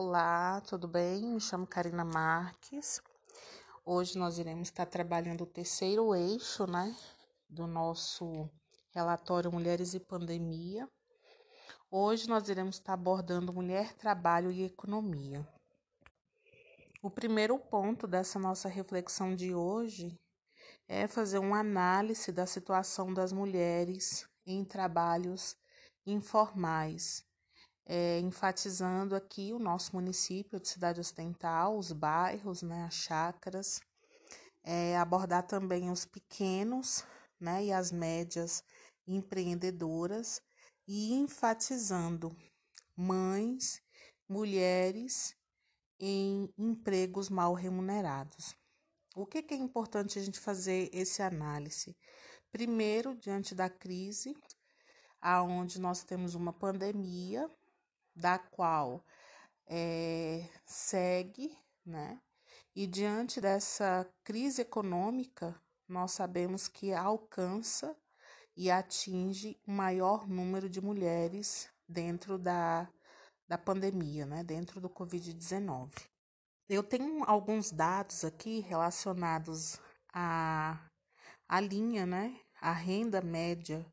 Olá, tudo bem? Me chamo Karina Marques. Hoje nós iremos estar trabalhando o terceiro eixo, né, do nosso relatório Mulheres e Pandemia. Hoje nós iremos estar abordando mulher, trabalho e economia. O primeiro ponto dessa nossa reflexão de hoje é fazer uma análise da situação das mulheres em trabalhos informais é, enfatizando aqui o nosso município de Cidade Ocidental, os bairros, né, as chácaras, é, abordar também os pequenos né, e as médias empreendedoras e enfatizando mães, mulheres em empregos mal remunerados. O que, que é importante a gente fazer esse análise? Primeiro, diante da crise, aonde nós temos uma pandemia da qual é, segue, né? E diante dessa crise econômica, nós sabemos que alcança e atinge o maior número de mulheres dentro da, da pandemia, né? Dentro do Covid-19. Eu tenho alguns dados aqui relacionados à, à linha, né? A renda média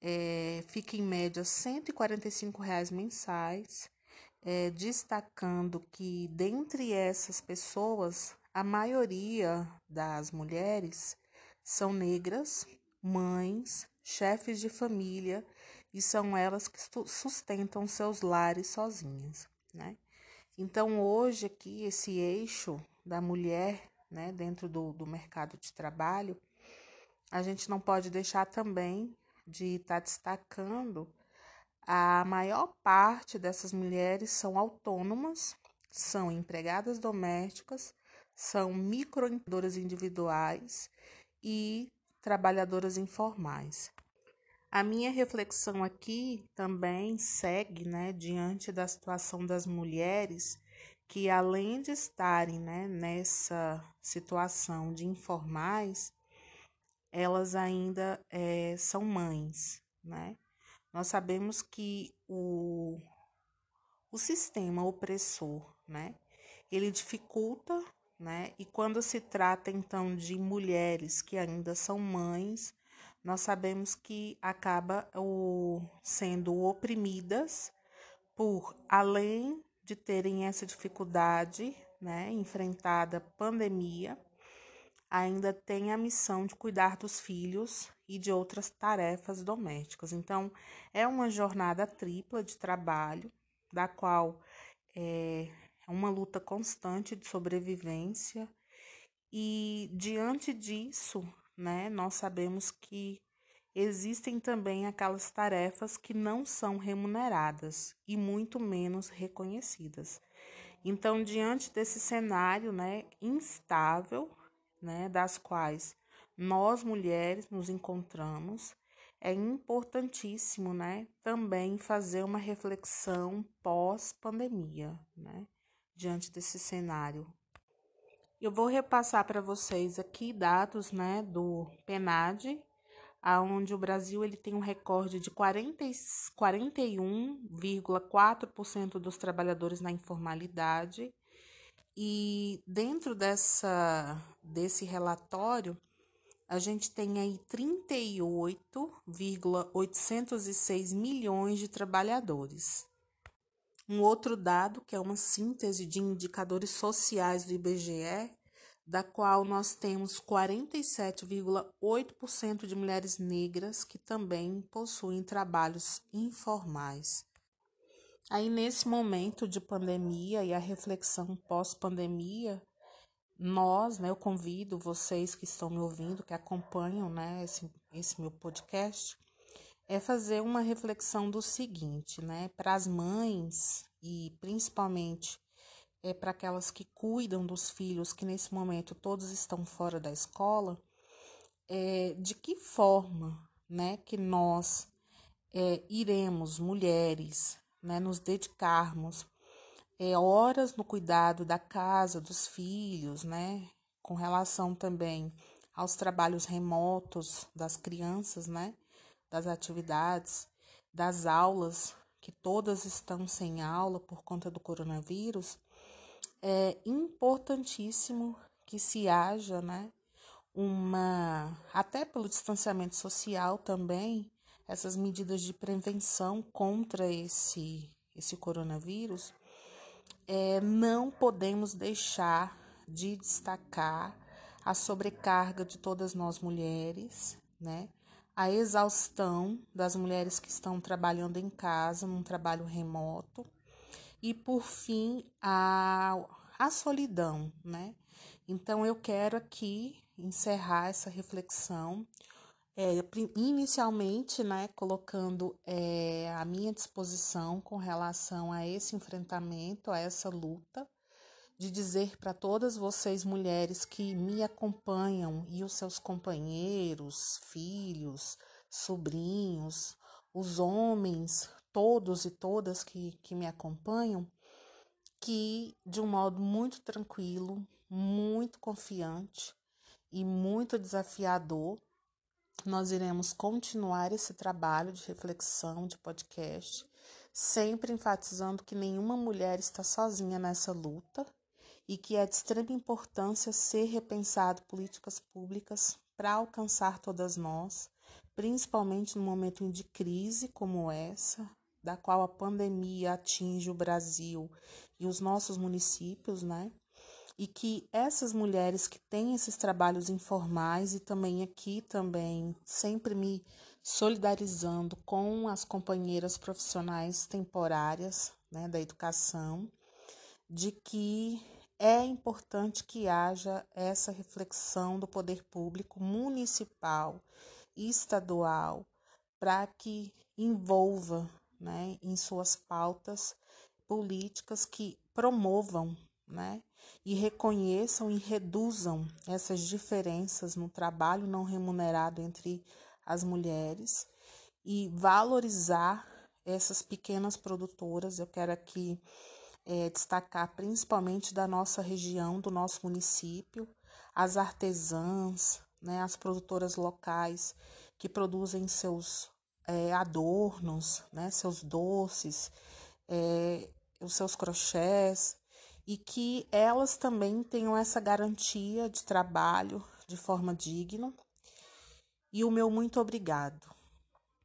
é, fica em média 145 reais mensais, é, destacando que dentre essas pessoas, a maioria das mulheres são negras, mães, chefes de família e são elas que sustentam seus lares sozinhas, né? Então, hoje aqui, esse eixo da mulher, né, dentro do, do mercado de trabalho, a gente não pode deixar também de estar tá destacando, a maior parte dessas mulheres são autônomas, são empregadas domésticas, são microempreendedoras individuais e trabalhadoras informais. A minha reflexão aqui também segue, né, diante da situação das mulheres que além de estarem, né, nessa situação de informais, elas ainda é, são mães, né? Nós sabemos que o, o sistema opressor, né? Ele dificulta, né? E quando se trata então de mulheres que ainda são mães, nós sabemos que acaba o, sendo oprimidas por além de terem essa dificuldade, né, enfrentada pandemia, ainda tem a missão de cuidar dos filhos e de outras tarefas domésticas. Então, é uma jornada tripla de trabalho, da qual é uma luta constante de sobrevivência, e diante disso, né, nós sabemos que existem também aquelas tarefas que não são remuneradas e muito menos reconhecidas. Então, diante desse cenário, né, instável, né, das quais nós mulheres nos encontramos, é importantíssimo, né, também fazer uma reflexão pós-pandemia, né, diante desse cenário. Eu vou repassar para vocês aqui dados, né, do PNAD, aonde o Brasil ele tem um recorde de 41,4% dos trabalhadores na informalidade e dentro dessa, desse relatório, a gente tem aí 38,806 milhões de trabalhadores. Um outro dado, que é uma síntese de indicadores sociais do IBGE, da qual nós temos 47,8% de mulheres negras que também possuem trabalhos informais. Aí, nesse momento de pandemia e a reflexão pós-pandemia, nós, né, eu convido vocês que estão me ouvindo, que acompanham, né, esse, esse meu podcast, é fazer uma reflexão do seguinte, né, para as mães e principalmente é para aquelas que cuidam dos filhos, que nesse momento todos estão fora da escola, é, de que forma, né, que nós é, iremos, mulheres, né, nos dedicarmos é, horas no cuidado da casa, dos filhos, né, com relação também aos trabalhos remotos das crianças, né, das atividades, das aulas que todas estão sem aula por conta do coronavírus, é importantíssimo que se haja, né, uma até pelo distanciamento social também, essas medidas de prevenção contra esse esse coronavírus, é, não podemos deixar de destacar a sobrecarga de todas nós mulheres, né? A exaustão das mulheres que estão trabalhando em casa, num trabalho remoto. E, por fim, a, a solidão, né? Então, eu quero aqui encerrar essa reflexão é, inicialmente, né, colocando é, a minha disposição com relação a esse enfrentamento, a essa luta, de dizer para todas vocês mulheres que me acompanham e os seus companheiros, filhos, sobrinhos, os homens, todos e todas que, que me acompanham, que de um modo muito tranquilo, muito confiante e muito desafiador, nós iremos continuar esse trabalho de reflexão, de podcast, sempre enfatizando que nenhuma mulher está sozinha nessa luta e que é de extrema importância ser repensado políticas públicas para alcançar todas nós, principalmente no momento de crise como essa, da qual a pandemia atinge o Brasil e os nossos municípios, né? E que essas mulheres que têm esses trabalhos informais e também aqui também sempre me solidarizando com as companheiras profissionais temporárias né, da educação, de que é importante que haja essa reflexão do poder público municipal e estadual para que envolva né, em suas pautas políticas que promovam né, e reconheçam e reduzam essas diferenças no trabalho não remunerado entre as mulheres e valorizar essas pequenas produtoras. Eu quero aqui é, destacar principalmente da nossa região, do nosso município, as artesãs, né, as produtoras locais que produzem seus é, adornos, né, seus doces, é, os seus crochês, e que elas também tenham essa garantia de trabalho de forma digna. E o meu muito obrigado.